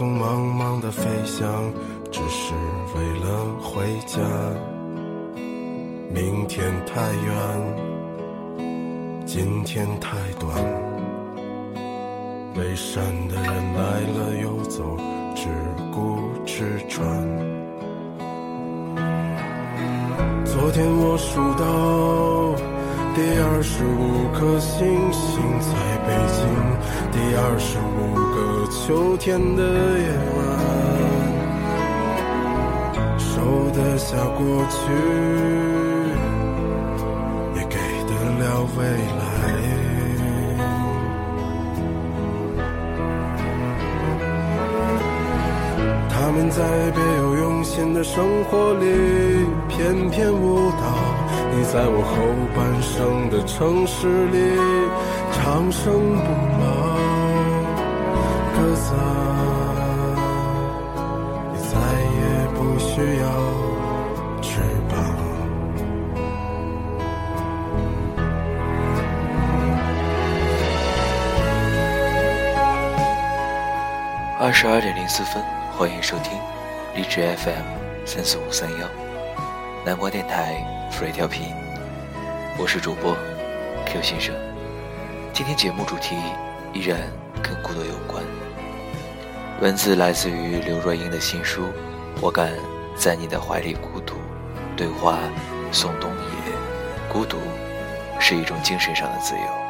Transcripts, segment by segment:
匆匆忙忙的飞翔，只是为了回家。明天太远，今天太短。背山的人来了又走，只顾吃穿。昨天我数到。第二十五颗星星在北京，第二十五个秋天的夜晚，收得下过去，也给得了未来。他们在别有用心的生活里翩翩舞蹈。你在我后半生的城市里长生不老，鸽子啊，你再也不需要翅膀。二十二点零四分，欢迎收听荔枝 FM 三四五三幺南瓜电台。free 调频，我是主播 Q 先生。今天节目主题依然跟孤独有关。文字来自于刘若英的新书《我敢在你的怀里孤独》，对话宋冬野。孤独是一种精神上的自由。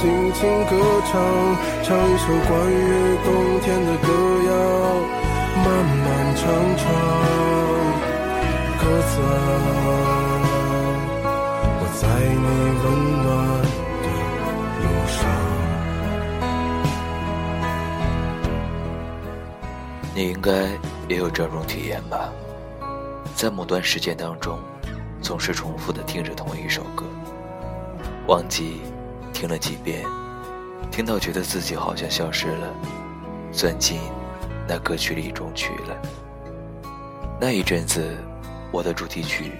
轻轻歌唱，唱一首关于冬天的歌谣，漫漫长长。鸽子啊，我在你温暖的路上。你应该也有这种体验吧？在某段时间当中，总是重复的听着同一首歌，忘记。听了几遍，听到觉得自己好像消失了，钻进那歌曲里中去了。那一阵子，我的主题曲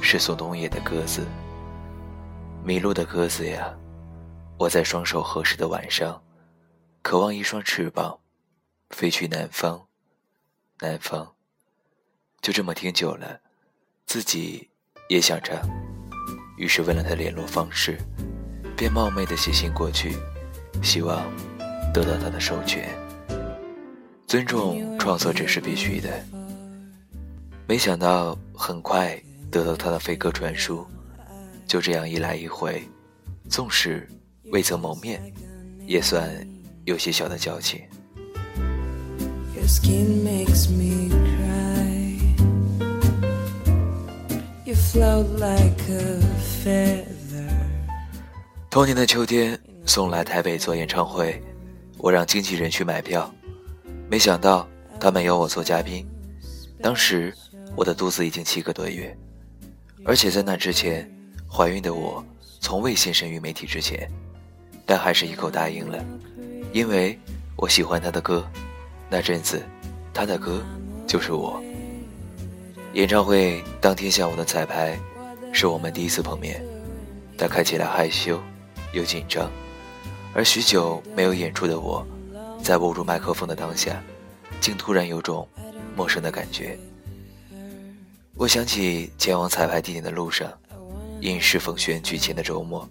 是宋冬野的《鸽子》。迷路的鸽子呀，我在双手合十的晚上，渴望一双翅膀，飞去南方，南方。就这么听久了，自己也想着，于是问了他联络方式。便冒昧的写信过去，希望得到他的授权。尊重创作者是必须的。没想到很快得到他的飞鸽传书，就这样一来一回，纵使未曾谋面，也算有些小的交情。同年的秋天，送来台北做演唱会，我让经纪人去买票，没想到他们邀我做嘉宾。当时我的肚子已经七个多月，而且在那之前，怀孕的我从未现身于媒体之前，但还是一口答应了，因为我喜欢他的歌，那阵子，他的歌就是我。演唱会当天下午的彩排，是我们第一次碰面，他看起来害羞又紧张，而许久没有演出的我，在握住麦克风的当下，竟突然有种陌生的感觉。我想起前往彩排地点的路上，因适逢选举前的周末，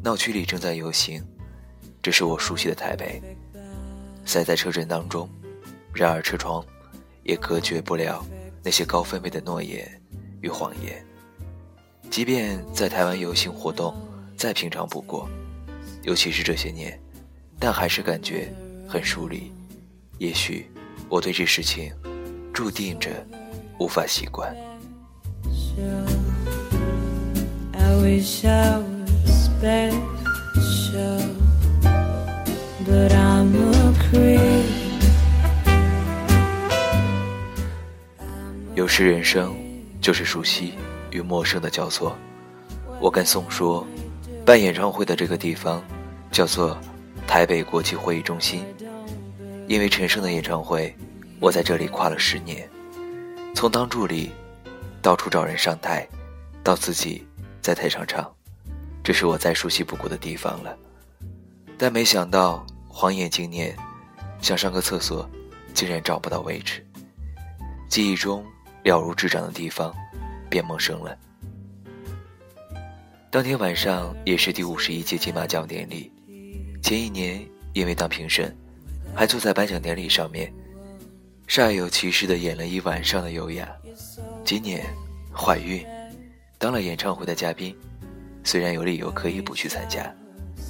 闹区里正在游行，这是我熟悉的台北，塞在车阵当中，然而车窗也隔绝不了那些高分贝的诺言与谎言。即便在台湾游行活动再平常不过，尤其是这些年，但还是感觉很疏离。也许我对这事情注定着无法习惯。有时人生就是熟悉与陌生的交错。我跟宋说，办演唱会的这个地方叫做台北国际会议中心，因为陈升的演唱会，我在这里跨了十年，从当助理。到处找人上台，到自己在台上唱，这是我再熟悉不过的地方了。但没想到晃眼经年，想上个厕所，竟然找不到位置。记忆中了如指掌的地方，变陌生了。当天晚上也是第五十一届金马奖典礼，前一年因为当评审，还坐在颁奖典礼上面，煞有其事的演了一晚上的优雅。今年怀孕，当了演唱会的嘉宾，虽然有理由可以不去参加，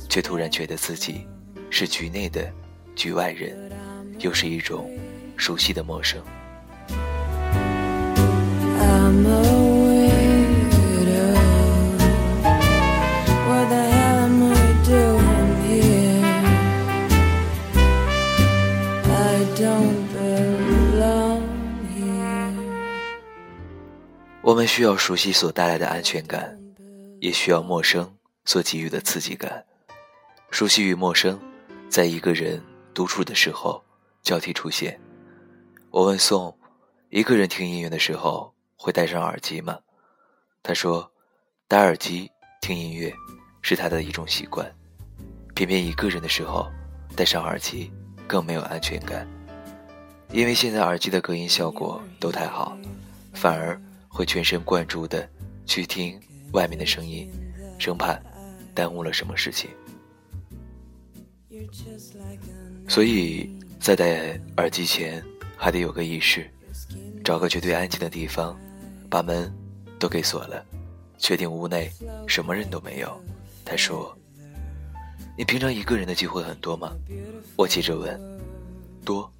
却突然觉得自己是局内的局外人，又是一种熟悉的陌生。需要熟悉所带来的安全感，也需要陌生所给予的刺激感。熟悉与陌生，在一个人独处的时候交替出现。我问宋，一个人听音乐的时候会戴上耳机吗？他说，戴耳机听音乐是他的一种习惯。偏偏一个人的时候戴上耳机更没有安全感，因为现在耳机的隔音效果都太好，反而。会全神贯注的去听外面的声音，生怕耽误了什么事情。所以在戴耳机前，还得有个仪式，找个绝对安静的地方，把门都给锁了，确定屋内什么人都没有。他说：“你平常一个人的机会很多吗？”我接着问：“多，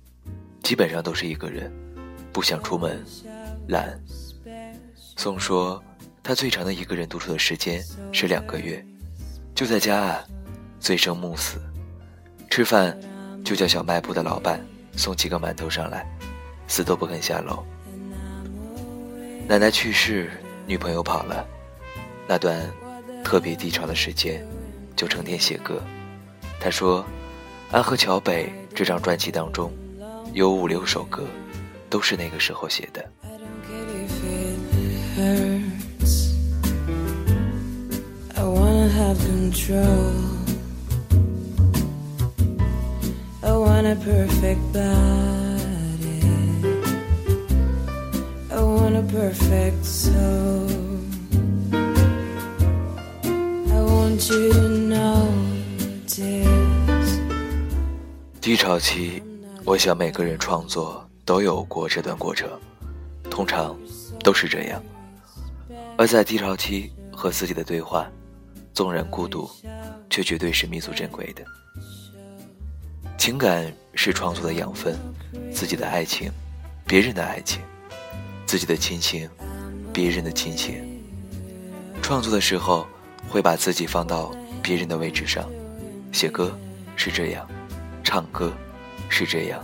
基本上都是一个人，不想出门，懒。”宋说，他最长的一个人独处的时间是两个月，就在家啊，醉生梦死，吃饭就叫小卖部的老板送几个馒头上来，死都不肯下楼。奶奶去世，女朋友跑了，那段特别低潮的时间，就成天写歌。他说，《安河桥北》这张专辑当中，有五六首歌，都是那个时候写的。Hurts. I wanna have control. I want a perfect body. I want a perfect soul. I want you to notice. 低潮期，我想每个人创作都有过这段过程，通常都是这样。而在低潮期和自己的对话，纵然孤独，却绝对是弥足珍贵的。情感是创作的养分，自己的爱情，别人的爱情，自己的亲情，别人的亲情。创作的时候，会把自己放到别人的位置上，写歌是这样，唱歌是这样，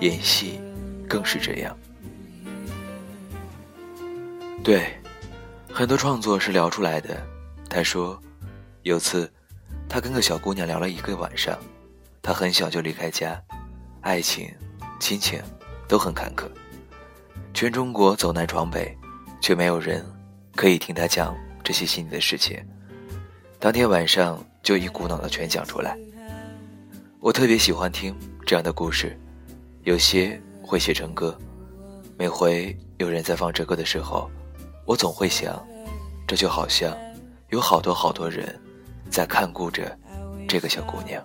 演戏更是这样。对。很多创作是聊出来的。他说，有次，他跟个小姑娘聊了一个晚上。他很小就离开家，爱情、亲情都很坎坷，全中国走南闯北，却没有人可以听他讲这些心里的事情，当天晚上就一股脑的全讲出来。我特别喜欢听这样的故事，有些会写成歌。每回有人在放这歌的时候，我总会想，这就好像有好多好多人在看顾着这个小姑娘。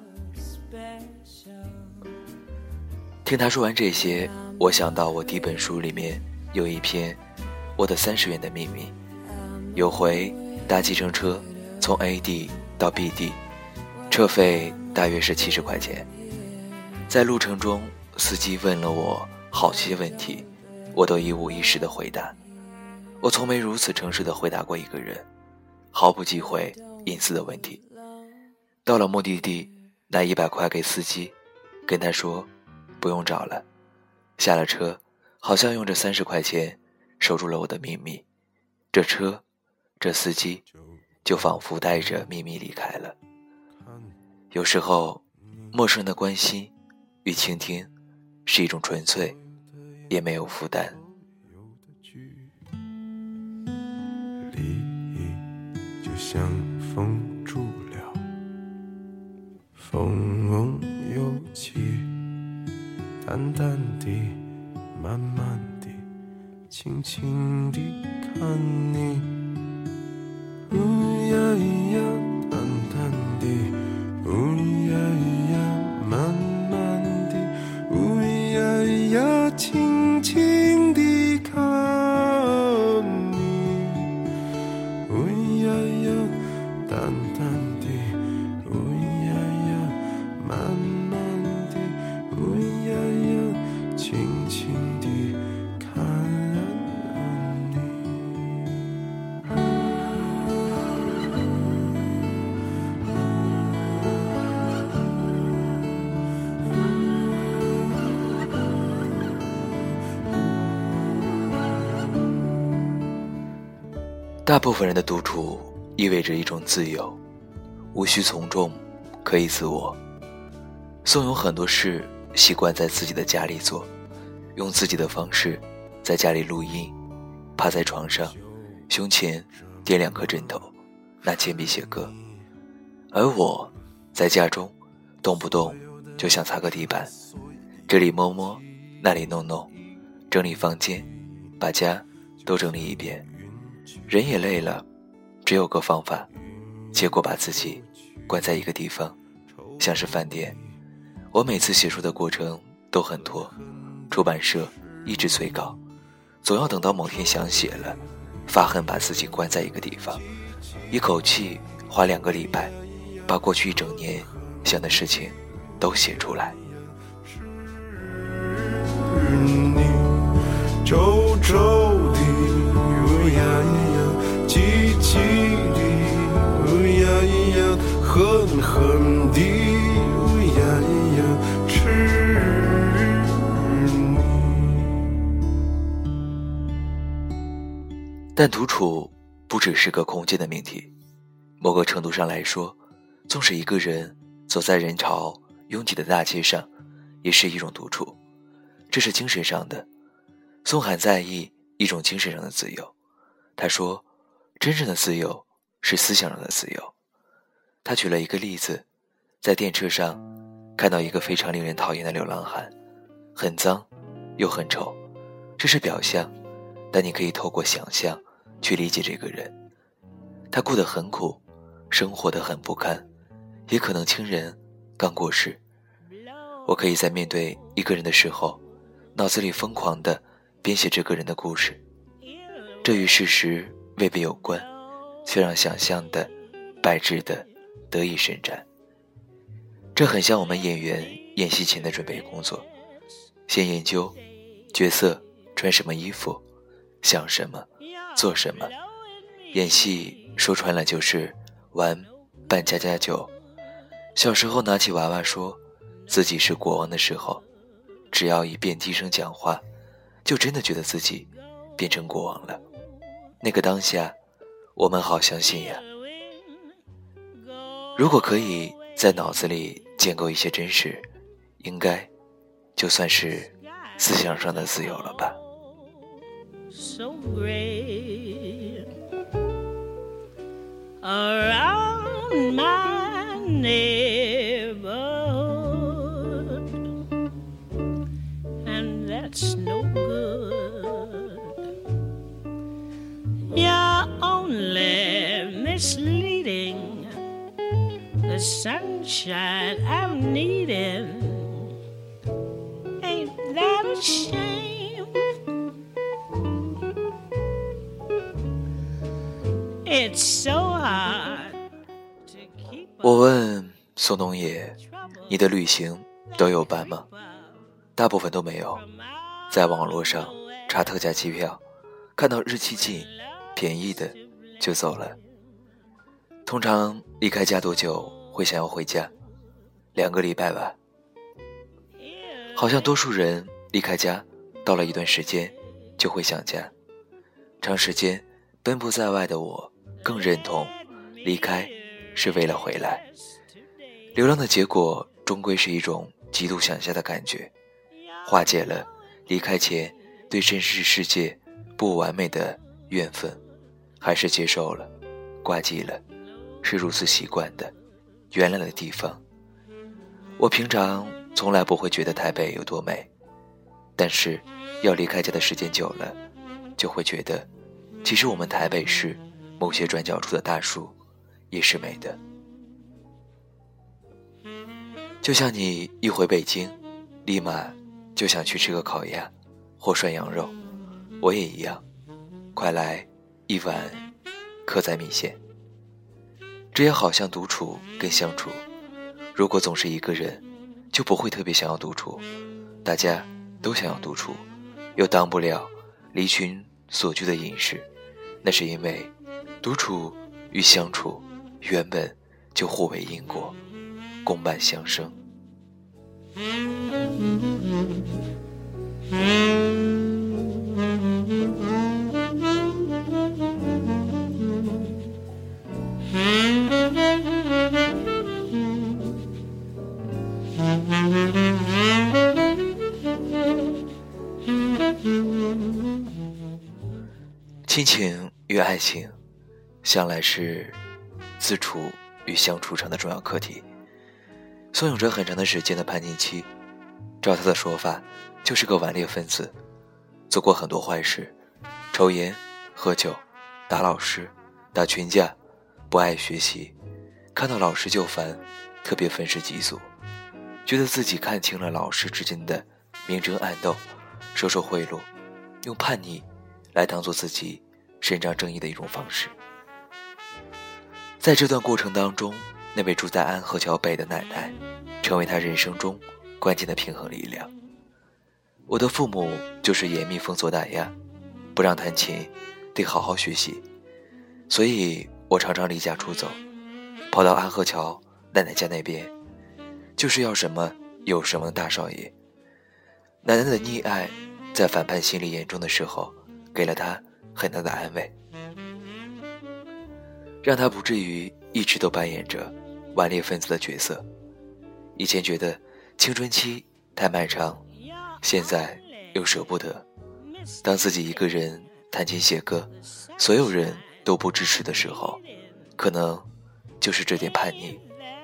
听他说完这些，我想到我第一本书里面有一篇《我的三十元的秘密》。有回搭计程车从 A 地到 B 地，车费。大约是七十块钱，在路程中，司机问了我好些问题，我都一五一十的回答。我从没如此诚实的回答过一个人，毫不忌讳隐私的问题。到了目的地，拿一百块给司机，跟他说不用找了。下了车，好像用这三十块钱守住了我的秘密。这车，这司机，就仿佛带着秘密离开了。有时候，陌生的关心与倾听，是一种纯粹，也没有负担。像风住了，风又起，淡淡地，慢慢地，轻轻地看你，部分人的独处意味着一种自由，无需从众，可以自我。宋有很多事习惯在自己的家里做，用自己的方式在家里录音，趴在床上，胸前垫两颗枕头，拿铅笔写歌。而我，在家中，动不动就想擦个地板，这里摸摸，那里弄弄，整理房间，把家都整理一遍。人也累了，只有个方法，结果把自己关在一个地方，像是饭店。我每次写书的过程都很拖，出版社一直催稿，总要等到某天想写了，发恨把自己关在一个地方，一口气花两个礼拜，把过去一整年想的事情都写出来。狠狠地呀呀吃。但独处不只是个空间的命题，某个程度上来说，纵使一个人走在人潮拥挤的大街上，也是一种独处。这是精神上的。宋涵在意一种精神上的自由。他说：“真正的自由是思想上的自由。”他举了一个例子，在电车上看到一个非常令人讨厌的流浪汉，很脏，又很丑，这是表象，但你可以透过想象去理解这个人。他过得很苦，生活的很不堪，也可能亲人刚过世。我可以在面对一个人的时候，脑子里疯狂地编写这个人的故事，这与事实未必有关，却让想象的败致的。得以伸展，这很像我们演员演戏前的准备工作，先研究角色穿什么衣服，想什么，做什么。演戏说穿了就是玩扮家家酒。小时候拿起娃娃说自己是国王的时候，只要一遍低声讲话，就真的觉得自己变成国王了。那个当下，我们好相信呀。如果可以在脑子里建构一些真实，应该就算是思想上的自由了吧。around my neighborhood, and that's no good. Misleading the sunshine I'm needing. Ain't that a shame? It's so hard to keep 我问宋冬野：“你的旅行都有办吗？”大部分都没有。在网络上查特价机票，看到日期近、便宜的就走了。通常离开家多久会想要回家？两个礼拜吧。好像多数人离开家，到了一段时间就会想家。长时间奔波在外的我，更认同离开是为了回来。流浪的结果终归是一种极度想家的感觉，化解了离开前对真实世界不完美的怨愤，还是接受了，挂记了，是如此习惯的原来的地方。我平常从来不会觉得台北有多美，但是要离开家的时间久了，就会觉得，其实我们台北市某些转角处的大树也是美的。就像你一回北京，立马就想去吃个烤鸭或涮羊肉，我也一样。快来一碗客仔米线。这也好像独处跟相处，如果总是一个人，就不会特别想要独处。大家都想要独处，又当不了离群所居的隐士，那是因为独处与相处原本就互为因果，共伴相生。亲情与爱情，向来是自处与相处上的重要课题。宋永哲很长的时间的叛逆期，照他的说法，就是个顽劣分子，做过很多坏事，抽烟、喝酒、打老师、打群架，不爱学习，看到老师就烦，特别愤世嫉俗，觉得自己看清了老师之间的明争暗斗，收受贿赂，用叛逆来当做自己伸张正义的一种方式。在这段过程当中，那位住在安河桥北的奶奶，成为他人生中关键的平衡力量。我的父母就是严密封锁打压，不让弹琴，得好好学习，所以我常常离家出走，跑到安河桥奶奶家那边，就是要什么有什么大少爷。奶奶的溺爱，在反叛心理严重的时候，给了他很大的安慰，让他不至于一直都扮演着。顽劣分子的角色，以前觉得青春期太漫长，现在又舍不得。当自己一个人弹琴写歌，所有人都不支持的时候，可能就是这点叛逆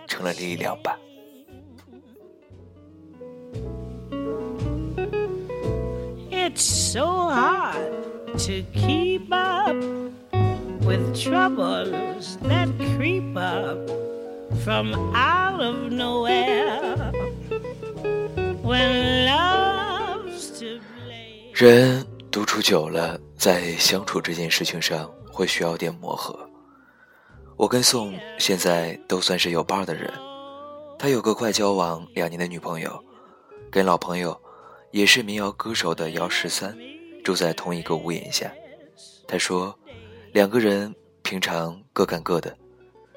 成了力量吧。It's so hard to keep up with troubles that creep up from out of nowhere when love's to blame. 人独处久了，在相处这件事情上会需要点磨合。我跟宋现在都算是有伴的人，他有个快交往两年的女朋友，跟老朋友也是民谣歌手的姚十三住在同一个屋檐下。他说，两个人平常各干各的，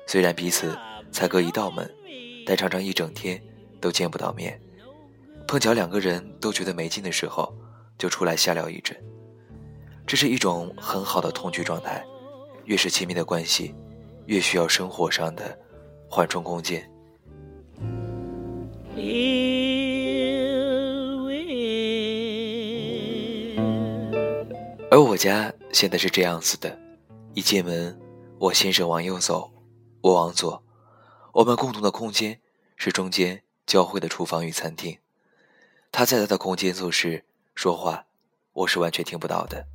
虽然彼此才隔一道门，但常常一整天都见不到面。碰巧两个人都觉得没劲的时候，就出来瞎聊一阵。这是一种很好的同居状态。越是亲密的关系，越需要生活上的缓冲空间。而我家现在是这样子的：一进门，我先生往右走，我往左，我们共同的空间是中间交汇的厨房与餐厅。他在他的空间做事说话，我是完全听不到的。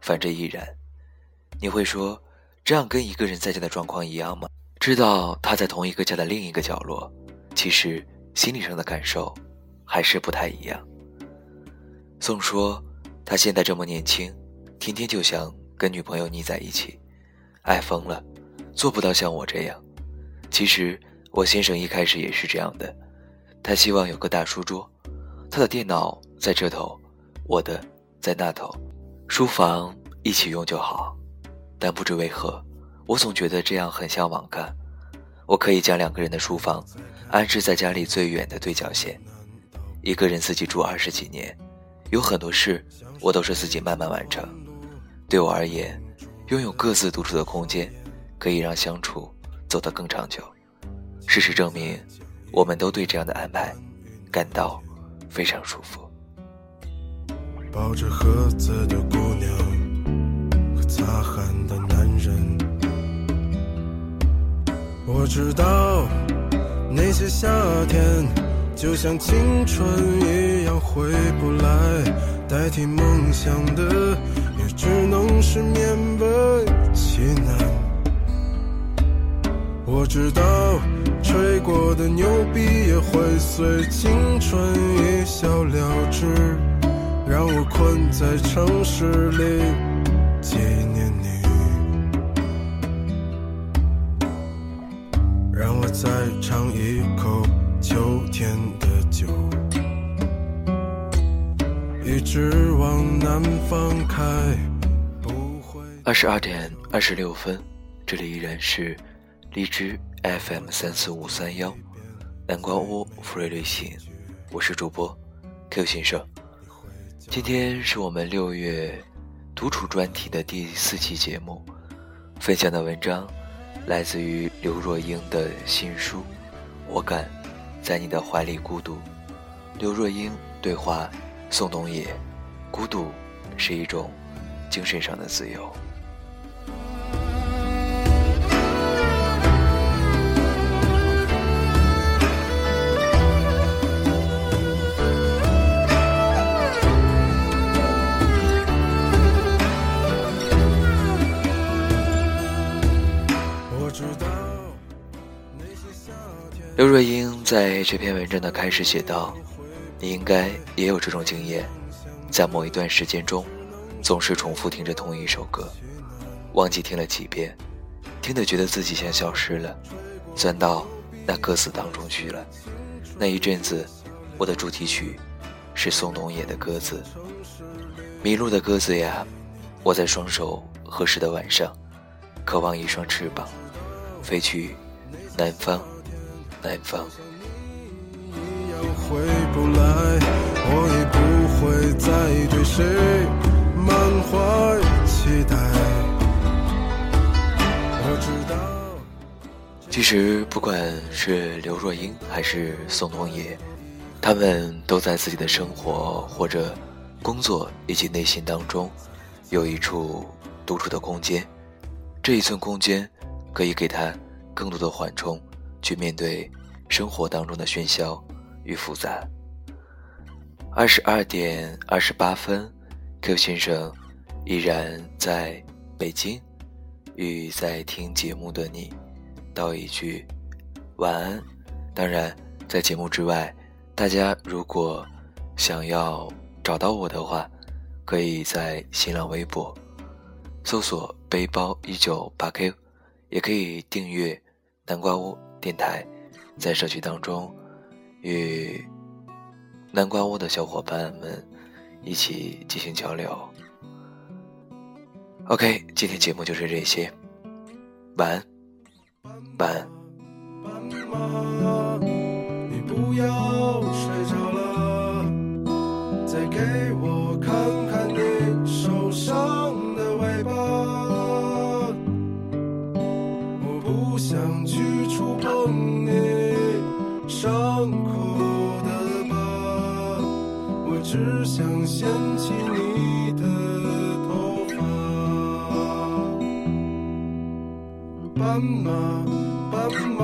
反正亦然。你会说，这样跟一个人在家的状况一样吗？知道他在同一个家的另一个角落，其实心理上的感受还是不太一样。宋说，他现在这么年轻，天天就想跟女朋友腻在一起，爱疯了。做不到像我这样。其实我先生一开始也是这样的，他希望有个大书桌，他的电脑在这头，我的在那头，书房一起用就好。但不知为何，我总觉得这样很像网咖。我可以将两个人的书房安置在家里最远的对角线。一个人自己住二十几年，有很多事我都是自己慢慢完成。对我而言，拥有各自独处的空间。可以让相处走得更长久。事实证明，我们都对这样的安排感到非常舒服。抱着盒子的姑娘和擦汗的男人，我知道那些夏天就像青春一样回不来，代替梦想的也只能是勉为其难。我知道，吹过的牛逼也会随青春一笑了之，让我困在城市里纪念你，让我再尝一口秋天的酒，一直往南方开。不会。二十二点二十六分，这里依然是。荔枝 FM 三四五三幺，南瓜屋福瑞旅行，我是主播 Q 先生。今天是我们六月独处专题的第四期节目，分享的文章来自于刘若英的新书《我敢在你的怀里孤独》。刘若英对话宋冬野：孤独是一种精神上的自由。刘若英在这篇文章的开始写道：“你应该也有这种经验，在某一段时间中，总是重复听着同一首歌，忘记听了几遍，听得觉得自己像消失了，钻到那歌词当中去了。那一阵子，我的主题曲是宋冬野的歌词，迷路的鸽子呀，我在双手合十的晚上，渴望一双翅膀，飞去南方。”南方。后来，我也不会再对谁满怀期待其实，不管是刘若英还是宋冬野，他们都在自己的生活或者工作以及内心当中，有一处独处的空间。这一寸空间，可以给他更多的缓冲。去面对生活当中的喧嚣与复杂。二十二点二十八分，Q 先生依然在北京，与在听节目的你道一句晚安。当然，在节目之外，大家如果想要找到我的话，可以在新浪微博搜索“背包一九八 Q”，也可以订阅南瓜屋。电台在社区当中，与南瓜屋的小伙伴们一起进行交流。OK，今天节目就是这些，晚安，晚安。你不要睡只想掀起你的头发，斑马。斑马，